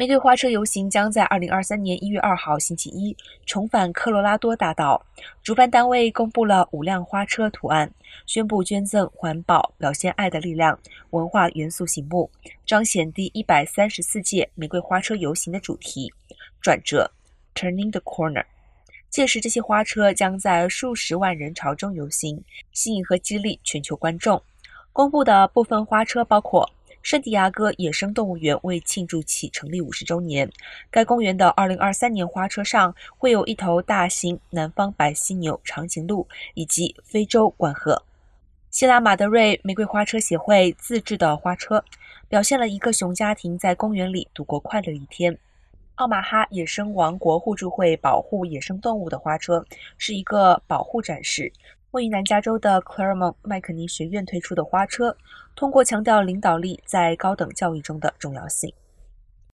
玫瑰花车游行将在二零二三年一月二号星期一重返科罗拉多大道。主办单位公布了五辆花车图案，宣布捐赠环保、表现爱的力量、文化元素醒目，彰显第一百三十四届玫瑰花车游行的主题——转折 （Turning the Corner）。届时，这些花车将在数十万人潮中游行，吸引和激励全球观众。公布的部分花车包括。圣地亚哥野生动物园为庆祝其成立五十周年，该公园的二零二三年花车上会有一头大型南方白犀牛长颈鹿以及非洲冠鹤。希拉马德瑞玫瑰花车协会自制的花车，表现了一个熊家庭在公园里度过快乐一天。奥马哈野生王国互助会保护野生动物的花车是一个保护展示。位于南加州的 Claremont 麦肯尼学院推出的花车，通过强调领导力在高等教育中的重要性。